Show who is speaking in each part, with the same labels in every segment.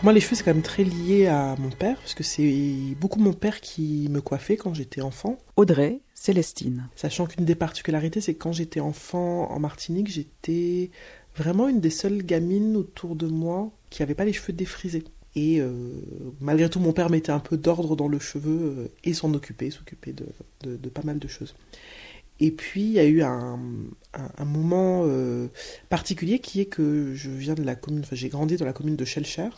Speaker 1: Pour moi, les cheveux, c'est quand même très lié à mon père, parce que c'est beaucoup mon père qui me coiffait quand j'étais enfant.
Speaker 2: Audrey Célestine.
Speaker 1: Sachant qu'une des particularités, c'est que quand j'étais enfant en Martinique, j'étais vraiment une des seules gamines autour de moi qui n'avait pas les cheveux défrisés. Et euh, malgré tout, mon père mettait un peu d'ordre dans le cheveu euh, et s'en occupait, s'occupait de, de- de pas mal de choses. Et puis, il y a eu un, un- un moment euh, particulier qui est que je viens de la commune, enfin, j'ai grandi dans la commune de Schellcher,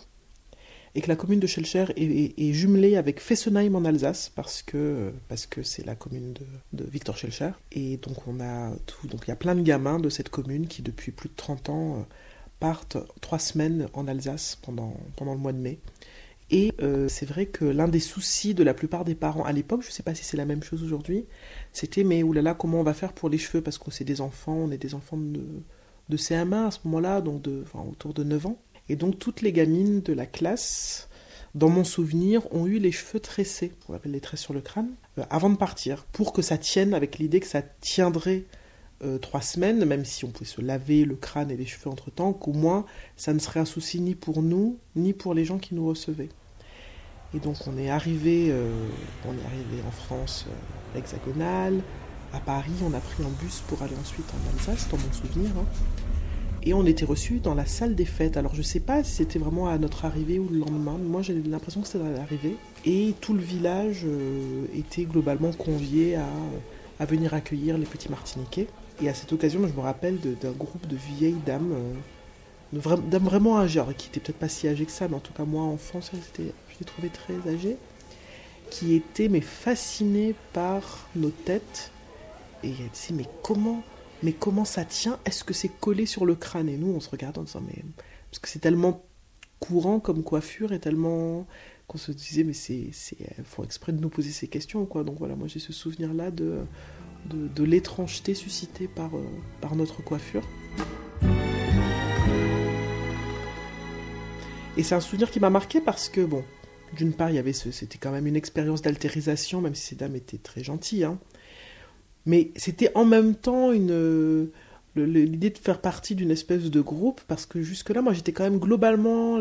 Speaker 1: et que la commune de Schellcher est, jumelée avec Fessenheim en Alsace, parce que parce que c'est la commune de, Victor Schellcher. Et donc, on a tout, donc il y a plein de gamins de cette commune qui, depuis plus de 30 ans, euh, partent trois semaines en Alsace pendant, pendant le mois de mai. Et euh, c'est vrai que l'un des soucis de la plupart des parents à l'époque, je ne sais pas si c'est la même chose aujourd'hui, c'était mais oulala, comment on va faire pour les cheveux? Parce que c'est des enfants, on est des enfants de, de CM1 à ce moment-là, donc de, enfin, autour de 9 ans. Et donc toutes les gamines de la classe, dans mon souvenir, ont eu les cheveux tressés, on appelle les tresses sur le crâne, euh, avant de partir, pour que ça tienne avec l'idée que ça tiendrait euh, trois semaines, même si on pouvait se laver le crâne et les cheveux entre-temps, qu'au moins ça ne serait un souci ni pour nous, ni pour les gens qui nous recevaient. Et donc on est arrivé, euh, on est arrivé en France hexagonale, à Paris, on a pris un bus pour aller ensuite en Alsace, dans mon souvenir. hein. Et on était reçus dans la salle des fêtes. Alors je sais pas si c'était vraiment à notre arrivée ou le lendemain. mais Moi j'ai l'impression que c'était à l'arrivée. Et tout le village euh, était globalement convié à, venir accueillir les petits Martiniquais. Et à cette occasion, je me rappelle d'un groupe de vieilles dames, euh, dames vraiment âgées, alors, qui étaient peut-être pas si âgées que ça, mais en tout cas moi enfant, ça, je les trouvais très âgées, qui étaient mais fascinées par nos têtes. Et elle disait mais comment, mais comment ça tient? Est-ce que c'est collé sur le crâne? Et nous, on se regarde en disant mais parce que c'est tellement courant comme coiffure et tellement qu'on se disait mais c'est c'est faut exprès de nous poser ces questions quoi. Donc voilà, moi j'ai ce souvenir là de l'étrangeté suscitée par euh, par notre coiffure. Et c'est un souvenir qui m'a marqué parce que bon, d'une part il y avait c'était quand même une expérience d'altérisation même si ces dames étaient très gentilles hein. Mais c'était en même temps une le- l'idée de faire partie d'une espèce de groupe parce que jusque là moi j'étais quand même globalement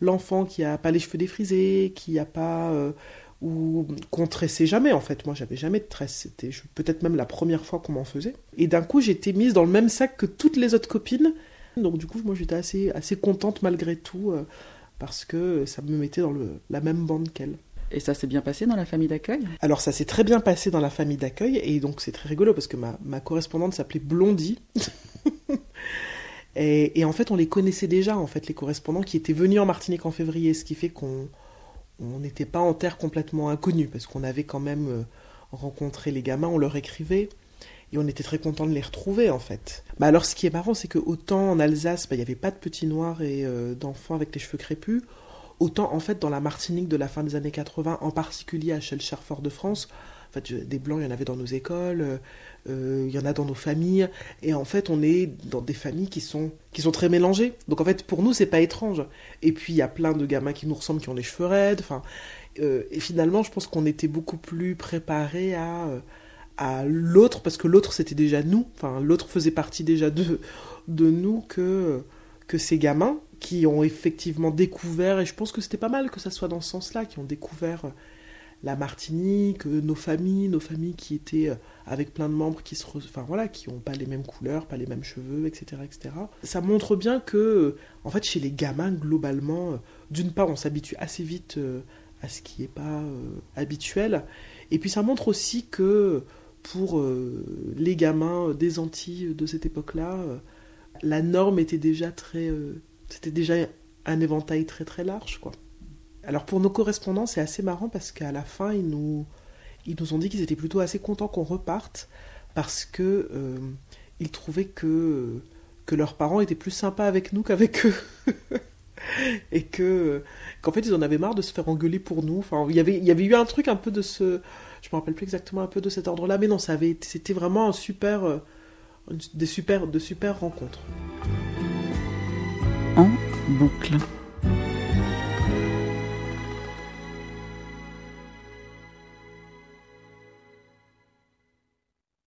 Speaker 1: l'enfant qui a pas les cheveux défrisés qui a pas euh, ou qu'on tressait jamais en fait. Moi j'avais jamais de tresse. C'était peut-être même la première fois qu'on m'en faisait. Et d'un coup j'étais mise dans le même sac que toutes les autres copines. Donc du coup moi j'étais assez assez contente malgré tout euh, parce que ça me mettait dans le, la même bande qu'elle
Speaker 2: Et ça s'est bien passé dans la famille d'accueil?
Speaker 1: Alors ça s'est très bien passé dans la famille d'accueil et donc c'est très rigolo parce que ma, ma correspondante s'appelait Blondie. et, et en fait on les connaissait déjà en fait les correspondants qui étaient venus en Martinique en février, ce qui fait qu'on on n'était pas en terre complètement inconnue parce qu'on avait quand même euh, rencontré les gamins, on leur écrivait et on était très content de les retrouver en fait. Bah alors ce qui est marrant c'est que autant en Alsace bah, il n'y avait pas de petits noirs et euh, d'enfants avec les cheveux crépus, autant en fait dans la Martinique de la fin des années 80, en particulier à Schellcher Fort-de-France, en fait, des blancs, il y en avait dans nos écoles, euh, euh, il y en a dans nos familles, et en fait, on est dans des familles qui sont qui sont très mélangées. Donc en fait, pour nous, c'est pas étrange. Et puis il y a plein de gamins qui nous ressemblent, qui ont les cheveux raides. Euh, et finalement, je pense qu'on était beaucoup plus préparés à à l'autre parce que l'autre c'était déjà nous. L'autre faisait partie déjà de de nous que que ces gamins qui ont effectivement découvert, et je pense que c'était pas mal que ça soit dans ce sens-là, qui ont découvert euh, la Martinique, euh, nos familles, nos familles qui étaient euh, avec plein de membres qui se, enfin voilà, qui ont pas les mêmes couleurs, pas les mêmes cheveux, etc., etc. Ça montre bien que, en fait, chez les gamins globalement, d'une part, on s'habitue assez vite à ce qui est pas habituel, et puis ça montre aussi que pour les gamins des Antilles de cette époque-là, la norme était déjà très, c'était déjà un éventail très très large, quoi. Alors pour nos correspondants, c'est assez marrant parce qu'à la fin, ils nous, ils nous ont dit qu'ils étaient plutôt assez contents qu'on reparte parce que euh, ils trouvaient que que leurs parents étaient plus sympas avec nous qu'avec eux. et que qu'en fait ils en avaient marre de se faire engueuler pour nous. Enfin, il y avait y avait eu un truc un peu de ce je me rappelle plus exactement un peu de cet ordre-là, mais non, c'était vraiment un super euh, des super de super rencontres.
Speaker 2: En boucle.